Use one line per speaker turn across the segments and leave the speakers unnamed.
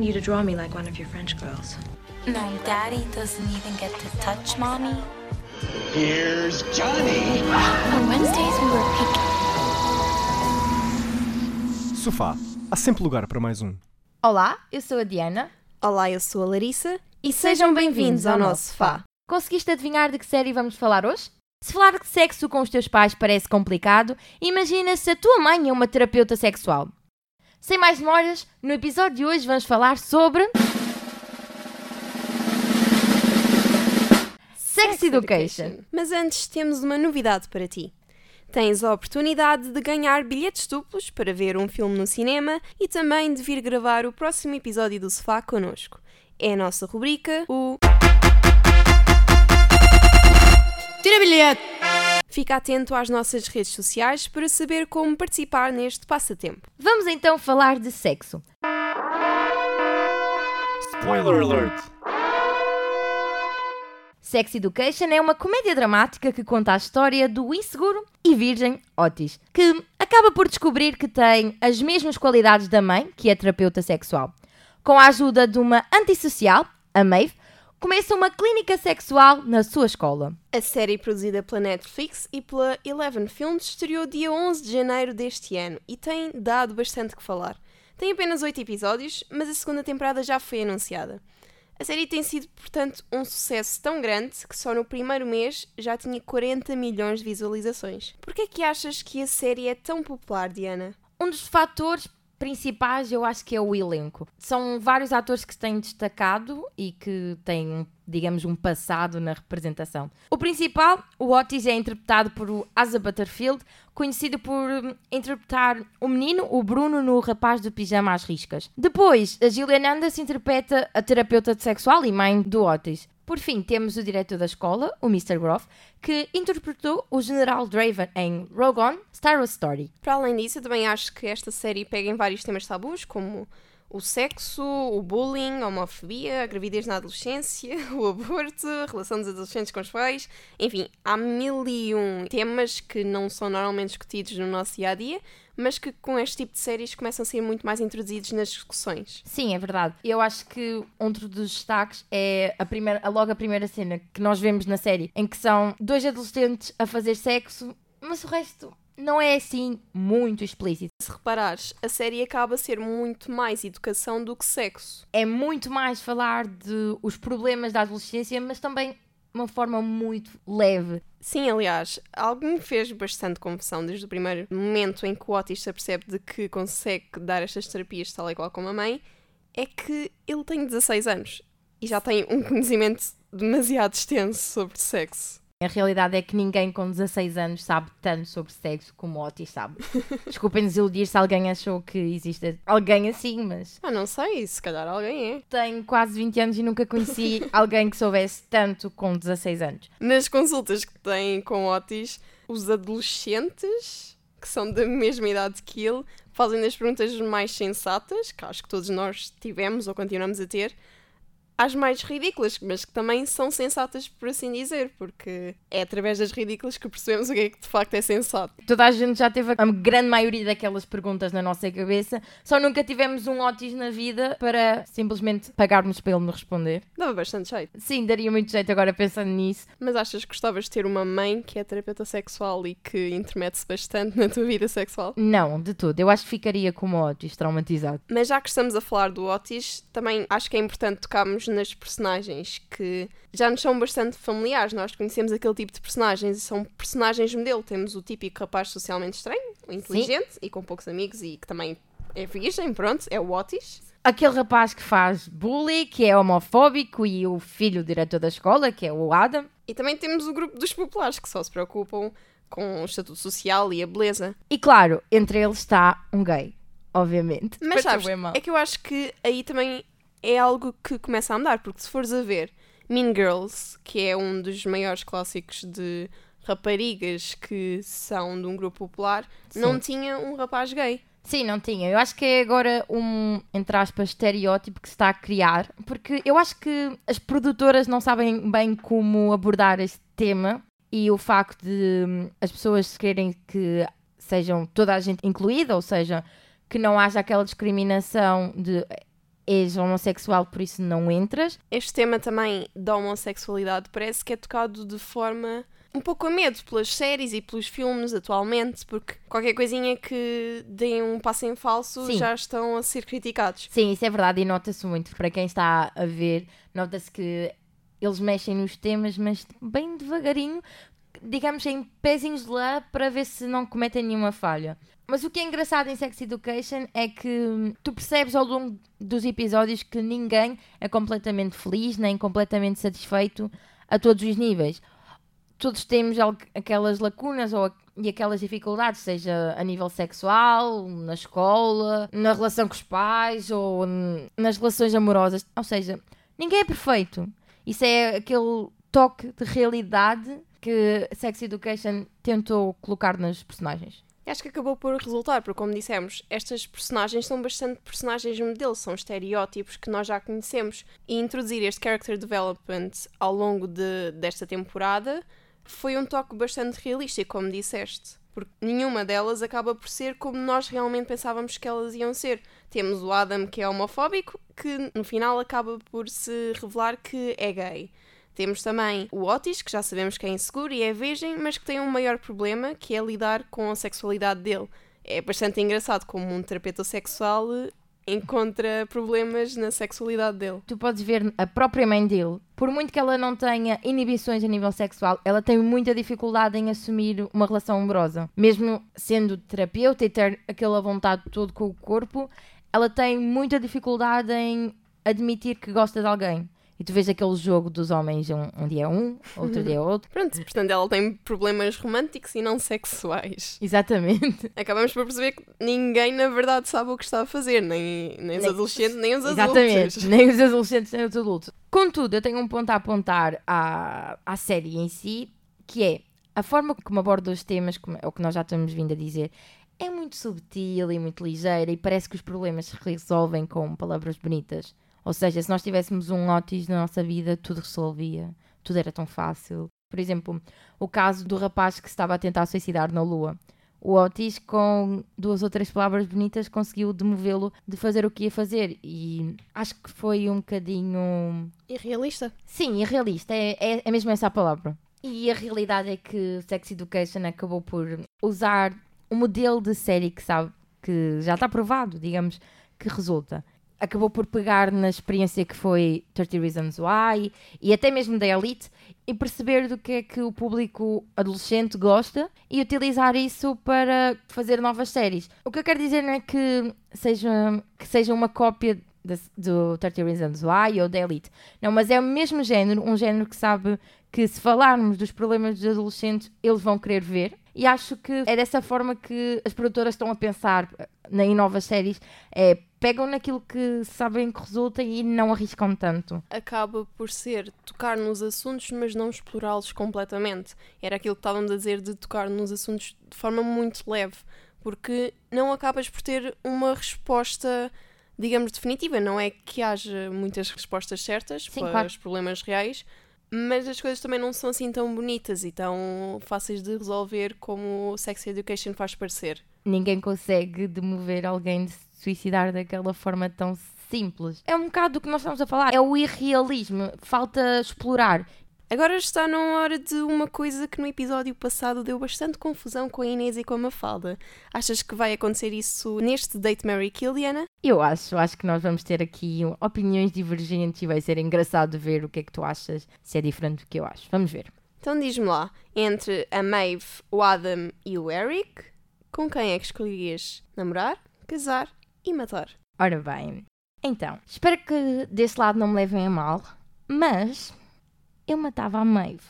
wanted you to draw me like one of your French girls.
No, Daddy doesn't even get to touch Mommy.
Here's Johnny.
On Wednesdays we were picking.
Sofá. Há sempre lugar para mais um.
Olá, eu sou a Diana
Olá, eu sou a Larissa
e sejam bem-vindos ao nosso sofá. Conseguiste adivinhar de que série vamos falar hoje? Se falar de sexo com os teus pais parece complicado, imagina se a tua mãe é uma terapeuta sexual. Sem mais demoras, no episódio de hoje vamos falar sobre. Sex Education.
Mas antes temos uma novidade para ti. Tens a oportunidade de ganhar bilhetes duplos para ver um filme no cinema e também de vir gravar o próximo episódio do Sofá connosco. É a nossa rubrica, o
Tira bilhete!
Fica atento às nossas redes sociais para saber como participar neste passatempo.
Vamos então falar de sexo.
Spoiler alert!
Sex Education é uma comédia dramática que conta a história do inseguro e virgem Otis, que acaba por descobrir que tem as mesmas qualidades da mãe, que é terapeuta sexual. Com a ajuda de uma antissocial, a Maeve, começa uma clínica sexual na sua escola.
A série produzida pela Netflix e pela Eleven Films estreou dia 11 de janeiro deste ano e tem dado bastante que falar. Tem apenas 8 episódios, mas a segunda temporada já foi anunciada. A série tem sido, portanto, um sucesso tão grande que só no primeiro mês já tinha 40 milhões de visualizações. Por que é que achas que a série é tão popular, Diana?
Um dos fatores principais eu acho que é o elenco. São vários atores que se têm destacado e que têm, digamos, um passado na representação. O principal, o Otis, é interpretado por Asa Butterfield, conhecido por hum, interpretar o menino, o Bruno, no Rapaz do Pijama às Riscas. Depois, a Gillian Anderson interpreta a terapeuta sexual e mãe do Otis. Por fim, temos o diretor da escola, o Mr. Groff, que interpretou o General Draven em Rogue One, Star Wars Story.
Para além disso, eu também acho que esta série pega em vários temas tabus, como o sexo, o bullying, a homofobia, a gravidez na adolescência, o aborto, a relação dos adolescentes com os pais. Enfim, há mil e um temas que não são normalmente discutidos no nosso dia a dia, mas que com este tipo de séries começam a ser muito mais introduzidos nas discussões.
Sim, é verdade. Eu acho que outro dos destaques é a primeira, logo a primeira cena que nós vemos na série, em que são dois adolescentes a fazer sexo, mas o resto não é assim muito explícito.
Se reparares, a série acaba a ser muito mais educação do que sexo.
É muito mais falar de os problemas da adolescência, mas também uma forma muito leve.
Sim, aliás, algo me fez bastante confusão desde o primeiro momento em que o Otis se apercebe de que consegue dar estas terapias tal e qual como a mãe, é que ele tem 16 anos e já tem um conhecimento demasiado extenso sobre sexo.
A realidade é que ninguém com 16 anos sabe tanto sobre sexo como o Otis sabe. Desculpem desiludir se alguém achou que existe alguém assim, mas.
Ah, não sei, se calhar alguém é.
Tenho quase 20 anos e nunca conheci alguém que soubesse tanto com 16 anos.
Nas consultas que têm com Otis, os adolescentes, que são da mesma idade que ele, fazem as perguntas mais sensatas, que acho que todos nós tivemos ou continuamos a ter, às mais ridículas, mas que também são sensatas, por assim dizer, porque é através das ridículas que percebemos o que é que de facto é sensato.
Toda a gente já teve a grande maioria daquelas perguntas na nossa cabeça, só nunca tivemos um Otis na vida para simplesmente pagarmos para ele nos responder.
Dava bastante jeito.
Sim, daria muito jeito agora pensando nisso.
Mas achas que gostavas de ter uma mãe que é terapeuta sexual e que intermete-se bastante na tua vida sexual?
Não, de tudo. Eu acho que ficaria como o Otis, traumatizado.
Mas já que estamos a falar do Otis, também acho que é importante tocarmos nas personagens que já nos são bastante familiares. Nós conhecemos aquele tipo de personagens e são personagens modelo. Temos o típico rapaz socialmente estranho, inteligente Sim. e com poucos amigos e que também é virgem, pronto, é o Otis.
Aquele rapaz que faz bullying, que é homofóbico, e o filho do diretor da escola, que é o Adam.
E também temos o grupo dos populares, que só se preocupam com o estatuto social e a beleza.
E claro, entre eles está um gay, obviamente.
Mas sabes, é que eu acho que aí também é algo que começa a mudar, porque se fores a ver Mean Girls, que é um dos maiores clássicos de raparigas que são de um grupo popular, Sim. não tinha um rapaz gay.
Sim, não tinha. Eu acho que é agora um, entre aspas, estereótipo que se está a criar, porque eu acho que as produtoras não sabem bem como abordar este tema e o facto de hum, as pessoas querem que sejam toda a gente incluída, ou seja, que não haja aquela discriminação de és homossexual, por isso não entras.
Este tema também da homossexualidade parece que é tocado de forma um pouco a medo pelas séries e pelos filmes atualmente, porque qualquer coisinha que deem um passo em falso
Sim.
já estão a ser criticados.
Sim, isso é verdade e nota-se muito. Para quem está a ver, nota-se que eles mexem nos temas, mas bem devagarinho, digamos em pezinhos de lá, para ver se não cometem nenhuma falha. Mas o que é engraçado em Sex Education é que tu percebes ao longo dos episódios que ninguém é completamente feliz, nem completamente satisfeito a todos os níveis. Todos temos aquelas lacunas ou e aquelas dificuldades, seja a nível sexual, na escola, na relação com os pais ou nas relações amorosas. Ou seja, ninguém é perfeito. Isso é aquele toque de realidade que Sex Education tentou colocar nas personagens.
Acho que acabou por resultar, porque, como dissemos, estas personagens são bastante personagens modelo, são estereótipos que nós já conhecemos. E introduzir este character development ao longo de, desta temporada foi um toque bastante realístico, como disseste. Porque nenhuma delas acaba por ser como nós realmente pensávamos que elas iam ser. Temos o Adam, que é homofóbico, que no final acaba por se revelar que é gay. Temos também o Otis, que já sabemos que é inseguro e é virgem, mas que tem um maior problema, que é lidar com a sexualidade dele. É bastante engraçado como um terapeuta sexual eh, encontra problemas na sexualidade dele.
Tu podes ver a própria mãe dele, por muito que ela não tenha inibições a nível sexual, ela tem muita dificuldade em assumir uma relação amorosa. Mesmo sendo terapeuta e ter aquela vontade todo com o corpo, ela tem muita dificuldade em admitir que gosta de alguém. E tu vês aquele jogo dos homens, um, um dia é um, outro dia é outro.
Pronto, portanto, ela tem problemas românticos e não sexuais.
Exatamente.
Acabamos por perceber que ninguém, na verdade, sabe o que está a fazer, nem, nem os
Nem-
adolescentes, nem os
Exatamente.
adultos.
Nem os adolescentes, nem os adultos. Contudo, eu tenho um ponto a apontar à, à série em si, que é a forma como aborda os temas, como é o que nós já estamos vindo a dizer, é muito subtil e muito ligeira e parece que os problemas se resolvem com palavras bonitas. Ou seja, se nós tivéssemos um Otis na nossa vida, tudo resolvia, tudo era tão fácil. Por exemplo, o caso do rapaz que estava a tentar suicidar na Lua. O Otis, com duas ou três palavras bonitas, conseguiu demovê-lo de fazer o que ia fazer. E acho que foi um bocadinho.
Irrealista.
Sim, irrealista. É, é, é mesmo essa a palavra. E a realidade é que Sex Education acabou por usar um modelo de série que sabe que já está provado, digamos, que resulta. Acabou por pegar na experiência que foi 30 Reasons Why e até mesmo da Elite e perceber do que é que o público adolescente gosta e utilizar isso para fazer novas séries. O que eu quero dizer não é que seja, que seja uma cópia da- do 30 Reasons Why ou da Elite. Não, mas é o mesmo género, um género que sabe que se falarmos dos problemas dos adolescentes, eles vão querer ver. E acho que é dessa forma que as produtoras estão a pensar eh, em novas séries. É, pegam naquilo que sabem que resulta e não arriscam tanto.
acaba por ser tocar nos assuntos, mas não explorá-los completamente. Era aquilo que estávamos a dizer de tocar nos assuntos de forma muito leve, porque não acabas por ter uma resposta, digamos, definitiva. Não é que haja muitas respostas certas
Sim,
para
claro.
os problemas reais, mas as coisas também não são assim tão bonitas e tão fáceis de resolver como o Sex Education faz parecer.
Ninguém consegue demover alguém de se suicidar daquela forma tão simples. É um bocado do que nós estamos a falar. É o irrealismo. Falta explorar.
Agora está na hora de uma coisa que no episódio passado deu bastante confusão com a Inês e com a Mafalda. Achas que vai acontecer isso neste Date Mary Kill, Diana?
Eu acho, acho que nós vamos ter aqui opiniões divergentes e vai ser engraçado ver o que é que tu achas, se é diferente do que eu acho. Vamos ver.
Então diz-me lá, entre a Maeve, o Adam e o Eric, com quem é que escolherias namorar, casar e matar?
Ora bem, então, espero que desse lado não me levem a mal, mas eu matava a Maeve.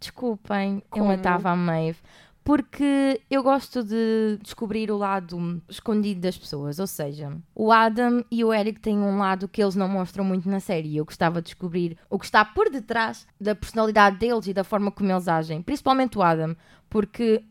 Desculpem,
Como?
eu matava a Maeve. Porque eu gosto de descobrir o lado escondido das pessoas. Ou seja, o Adam e o Eric têm um lado que eles não mostram muito na série. E eu gostava de descobrir o que está por detrás da personalidade deles e da forma como eles agem. Principalmente o Adam. Porque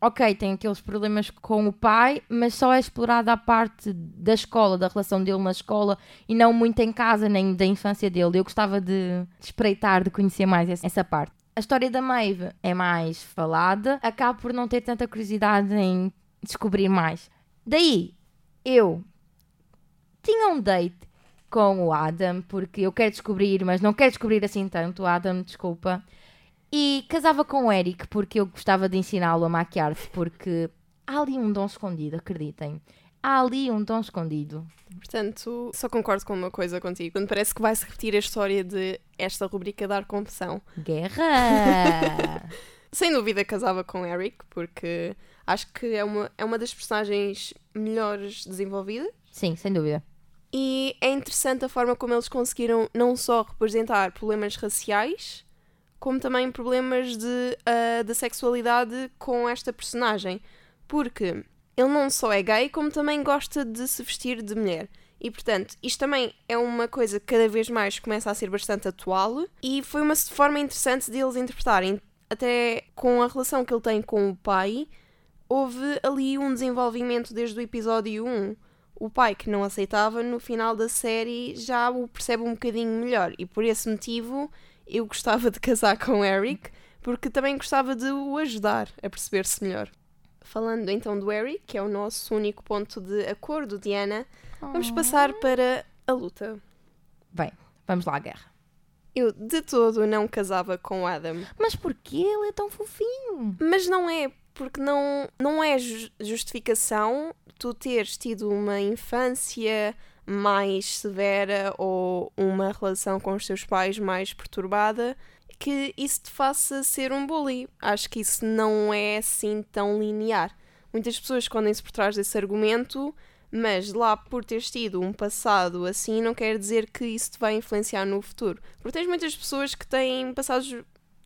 ok, tem aqueles problemas com o pai, mas só é explorada a parte da escola, da relação dele na escola e não muito em casa, nem da infância dele. Eu gostava de espreitar, de conhecer mais essa- parte. A história da Maeve é mais falada, acabo por não ter tanta curiosidade em descobrir mais. Daí, eu tinha um date com o Adam, porque eu quero descobrir, mas não quero descobrir assim tanto. Adam, desculpa. E casava com o Eric, porque eu gostava de ensiná-lo a maquiar-se, porque há ali um dom escondido, acreditem. Há ali um dom escondido.
Portanto, só concordo com uma coisa contigo. Quando parece que vai-se repetir a história de esta rubrica dar confissão.
Guerra!
Sem dúvida casava com Eric, porque acho que é uma, é uma das personagens melhores desenvolvidas.
Sim, sem dúvida.
E é interessante a forma como eles conseguiram não só representar problemas raciais, como também problemas de, uh, da sexualidade com esta personagem. Porque ele não só é gay, como também gosta de se vestir de mulher. E portanto, isto também é uma coisa que cada vez mais começa a ser bastante atual e foi uma forma interessante de eles interpretarem. Até com a relação que ele tem com o pai, houve ali um desenvolvimento desde o episódio 1. O pai que não aceitava, no final da série já o percebe um bocadinho melhor. E por esse motivo eu gostava de casar com Eric, porque também gostava de o ajudar a perceber-se melhor. Falando então do Eric, que é o nosso único ponto de acordo, Diana, vamos passar para a luta.
Bem, vamos lá à guerra.
Eu de todo não casava com Adam.
Mas porquê ele é tão fofinho?
Mas não é, porque não, não é justificação tu teres tido uma infância mais severa ou uma relação com os teus pais mais perturbada que isso te faça ser um bully. Acho que isso não é assim tão linear. Muitas pessoas escondem-se por trás desse argumento, mas lá por teres tido um passado assim, não quer dizer que isso te vai influenciar no futuro. Porque tens muitas pessoas que têm passados,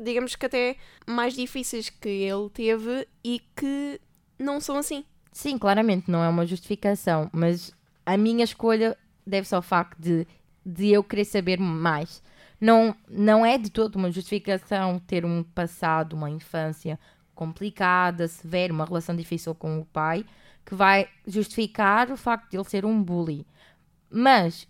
digamos que até mais difíceis que ele teve e que não são assim.
Sim, claramente, não é uma justificação, mas a minha escolha deve-se ao facto de, de eu querer saber mais não, não é de todo uma justificação ter um passado, uma infância complicada, severa, uma relação difícil com o pai, que vai justificar o facto de ele ser um bully. Mas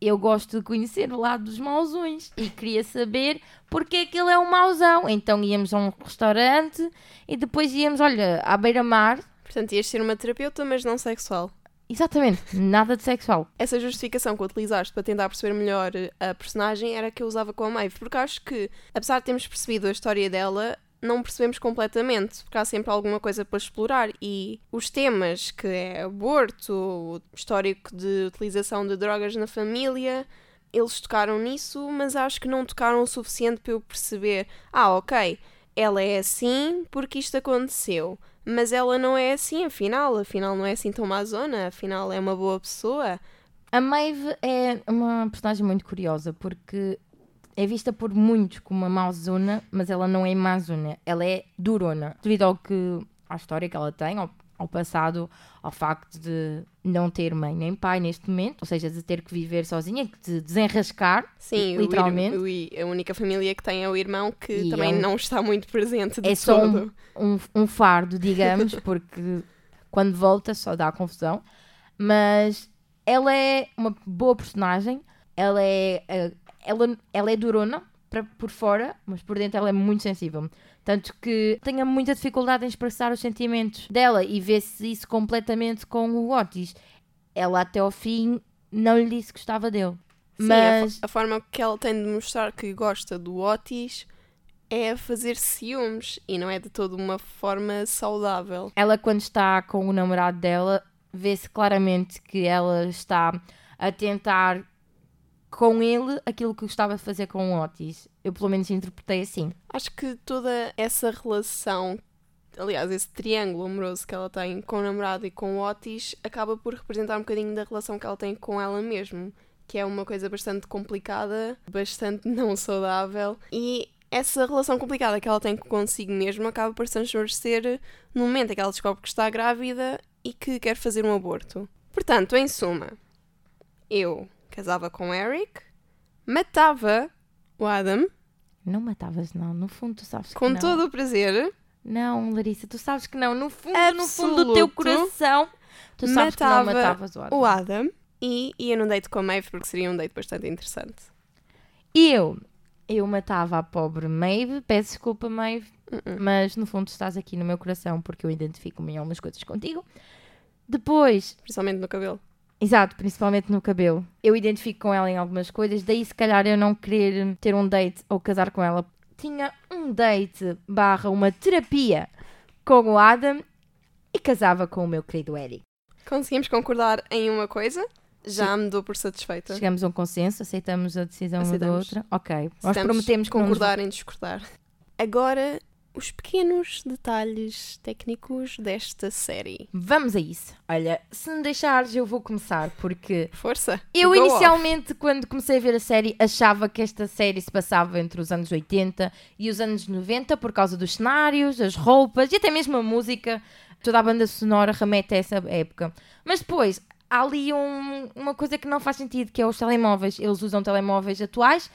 eu gosto de conhecer o lado dos mauzões e queria saber porque é que ele é um mauzão. Então íamos a um restaurante e depois íamos, olha, à beira-mar.
Portanto, ias ser uma terapeuta, mas não sexual.
Exatamente, nada de sexual.
Essa justificação que utilizaste para tentar perceber melhor a personagem era a que eu usava com a Maeve, porque acho que, apesar de termos percebido a história dela, não percebemos completamente, porque há sempre alguma coisa para explorar e os temas que é aborto, histórico de utilização de drogas na família, eles tocaram nisso, mas acho que não tocaram o suficiente para eu perceber, ah, ok, ela é assim porque isto aconteceu mas ela não é assim, afinal, afinal não é assim tão zona afinal é uma boa pessoa.
A Maeve é uma personagem muito curiosa porque é vista por muitos como uma mauzona, mas ela não é mazona, ela é durona, devido ao que à história que ela tem, ao ao passado, ao facto de não ter mãe nem pai neste momento, ou seja, de ter que viver sozinha, de desenrascar,
Sim, literalmente. O, o, a única família que tem é o irmão que e também é um, não está muito presente de
É só um, um, um, fardo, digamos, porque quando volta só dá confusão, mas ela é uma boa personagem, ela é, eh, ela, ela é durona, por fora, mas por dentro ela é muito sensível. Tanto que tenho muita dificuldade em expressar os sentimentos dela e vê-se isso completamente com o Otis. Ela até ao fim não lhe disse que gostava dele.
Sim, mas... a, a forma que ela tem de mostrar que gosta do Otis é fazer ciúmes e não é de toda uma forma saudável.
Ela, quando está com o namorado dela, vê-se claramente que ela está a tentar com ele aquilo que gostava de fazer com o Otis. Eu pelo menos interpretei assim.
Acho que toda essa relação, aliás, esse triângulo amoroso que ela tem com o namorado e com o Otis, acaba por representar um bocadinho da relação que ela tem com ela mesma, que é uma coisa bastante complicada, bastante não saudável e essa relação complicada que ela tem consigo mesma acaba por se transformar no momento em que ela descobre que está grávida e que quer fazer um aborto. Portanto, em suma, eu casava com Eric, matava o Adam.
Não matavas, não. No fundo, tu sabes
com
que não.
Com todo o prazer.
Não, Larissa, tu sabes que não. No fundo, no fundo do teu coração, tu sabes que não matavas o Adam.
O Adam e ia num date com a Maeve porque seria um date bastante interessante.
E eu? Eu matava a pobre Maeve. Peço desculpa, Maeve, uh -uh. mas no fundo estás aqui no meu coração porque eu identifico-me em algumas coisas contigo. Depois.
Principalmente no cabelo.
Exato, principalmente no cabelo. Eu identifico com ela em algumas coisas, daí se calhar eu não querer ter um date ou casar com ela. Tinha um date barra uma terapia com o Adam e casava com o meu querido Eric.
Conseguimos concordar em uma coisa? Já me dou por satisfeita.
Chegamos a um consenso, aceitamos a decisão uma da
Aceitamos.
outra. Ok, nós prometemos não nos-
concordar em discordar. Agora, os pequenos detalhes técnicos desta série.
Vamos a isso. Olha, se me deixares, eu vou começar, porque
Força!
eu
Go off.
inicialmente, quando comecei a ver a série, achava que esta série se passava entre os anos 80 e os anos 90 por causa dos cenários, as roupas e até mesmo a música. Toda a banda sonora remete a essa época. Mas depois, há ali um- uma coisa que não faz sentido, que é os telemóveis. Eles usam telemóveis atuais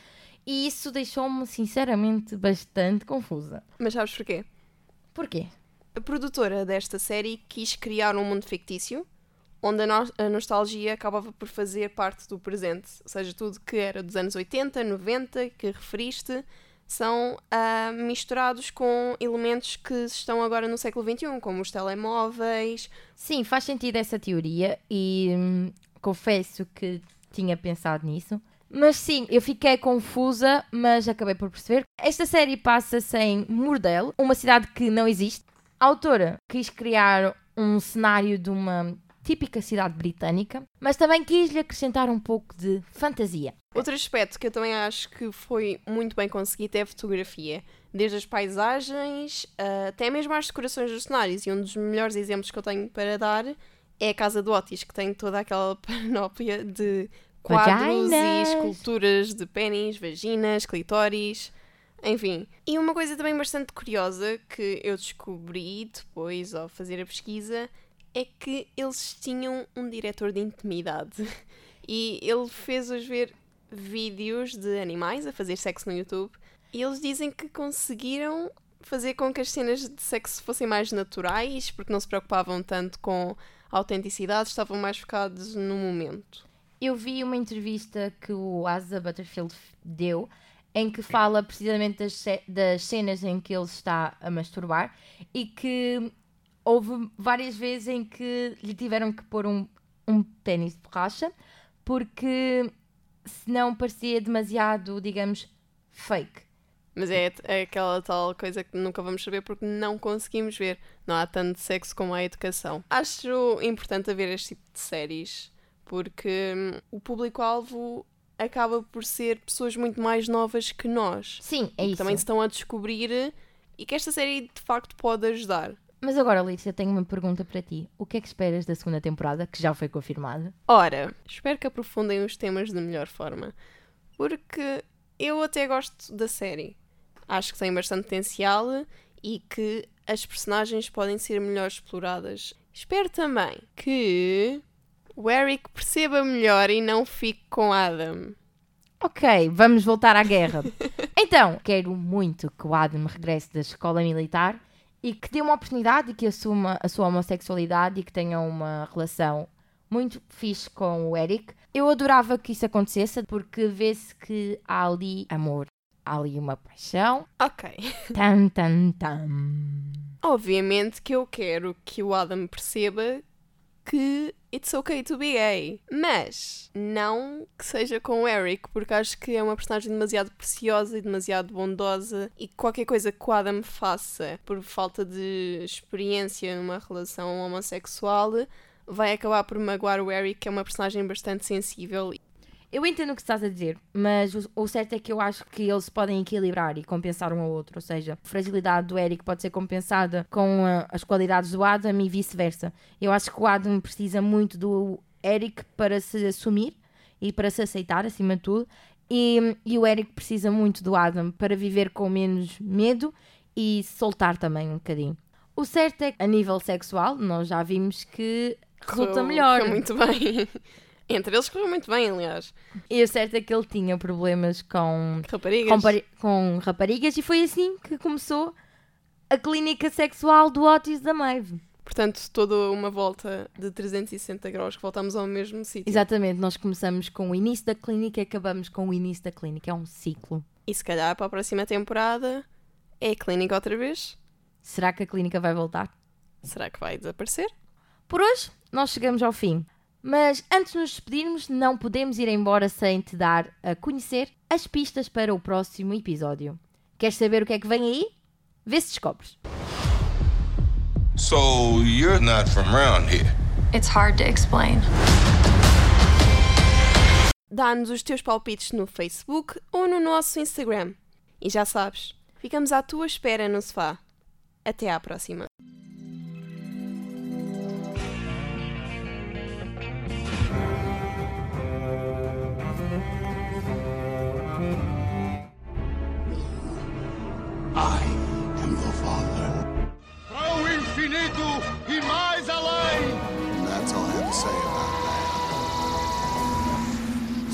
e isso deixou-me, sinceramente, bastante confusa.
Mas sabes porquê?
Porquê?
A produtora desta série quis criar um mundo fictício onde a, no- a nostalgia acabava por fazer parte do presente. Ou seja, tudo que era dos anos 80, 90, que referiste, são ah, misturados com elementos que estão agora no século XXI, como os telemóveis.
Sim, faz sentido essa teoria e hum, confesso que tinha pensado nisso. Mas sim, eu fiquei confusa, mas acabei por perceber. Esta série passa-se em Mordel, uma cidade que não existe. A autora quis criar um cenário de uma típica cidade britânica, mas também quis-lhe acrescentar um pouco de fantasia.
Outro aspecto que eu também acho que foi muito bem conseguido é a fotografia. Desde as paisagens ah, até mesmo às decorações dos cenários. E um dos melhores exemplos que eu tenho para dar é a Casa do Otis, que tem toda aquela panóplia de quadros
Vaginas.
e esculturas de pênis, vaginas, clitóris, enfim. E uma coisa também bastante curiosa que eu descobri depois ao fazer a pesquisa é que eles tinham um diretor de intimidade. E ele fez-os ver vídeos de animais a fazer sexo no YouTube. E eles dizem que conseguiram fazer com que as cenas de sexo fossem mais naturais, porque não se preocupavam tanto com a autenticidade, estavam mais focados no momento.
Eu vi uma entrevista que o Asa Butterfield deu em que fala precisamente das, das cenas em que ele está a masturbar e que houve várias vezes em que lhe tiveram que pôr um, um de borracha porque senão parecia demasiado, digamos, fake.
Mas é, é aquela tal coisa que nunca vamos saber porque não conseguimos ver. Não há tanto sexo como há educação. Acho importante haver este tipo de séries porque hum, o público-alvo acaba por ser pessoas muito mais novas que nós.
Sim, é
que
isso.
também se estão a descobrir e que esta série de facto pode ajudar.
Mas agora, Lícia, tenho uma pergunta para ti. O que é que esperas da segunda temporada, que já foi confirmada?
Ora, espero que aprofundem os temas da melhor forma, porque eu até gosto da série. Acho que tem bastante potencial e que as personagens podem ser melhor exploradas. Espero também que o Eric perceba melhor e não fique com Adam.
Ok, vamos voltar à guerra. então, quero muito que o Adam regresse da escola militar e que dê uma oportunidade e que assuma a sua homossexualidade e que tenha uma relação muito fixe com o Eric. Eu adorava que isso acontecesse porque vê-se que há ali amor, há ali uma paixão.
Ok.
Tan, tan, tan.
Obviamente que eu quero que o Adam perceba que it's okay to be gay. Mas não que seja com o Eric, porque acho que é uma personagem demasiado preciosa e demasiado bondosa e que qualquer coisa que o Adam faça por falta de experiência numa relação homossexual vai acabar por magoar o Eric, que é uma personagem bastante sensível.
Eu entendo o que estás a dizer, mas o, o certo é que eu acho que eles podem equilibrar e compensar um ao outro. Ou seja, a fragilidade do Eric pode ser compensada com ah, as qualidades do Adam e vice-versa. Eu acho que o Adam precisa muito do Eric para se assumir e para se aceitar, acima de tudo. E, e o Eric precisa muito do Adam para viver com menos medo e soltar também um bocadinho. O certo é que, a nível sexual, nós já vimos que resulta melhor.
correu muito bem. Entre eles correu muito bem, aliás.
E o certo é que ele tinha problemas com
Raparigas.
com, com raparigas e foi assim que começou a clínica sexual do Otis da Maeve.
Portanto, toda uma volta de 360 graus que voltamos ao mesmo sítio.
Exatamente, nós começamos com o início da clínica e acabamos com o início da clínica. É um ciclo.
E se calhar para a próxima temporada é a clínica outra vez?
Será que a clínica vai voltar?
Será que vai desaparecer?
Por hoje, nós chegamos ao fim. Mas antes de nos despedirmos, não podemos ir embora sem te dar a conhecer as pistas para o próximo episódio. Queres saber o que é que vem aí? Vê se descobres.
So you're not from around here.
It's hard to explain.
Dá-nos os teus palpites no Facebook ou no nosso Instagram. E já sabes, ficamos à tua espera no sofá. Até à próxima.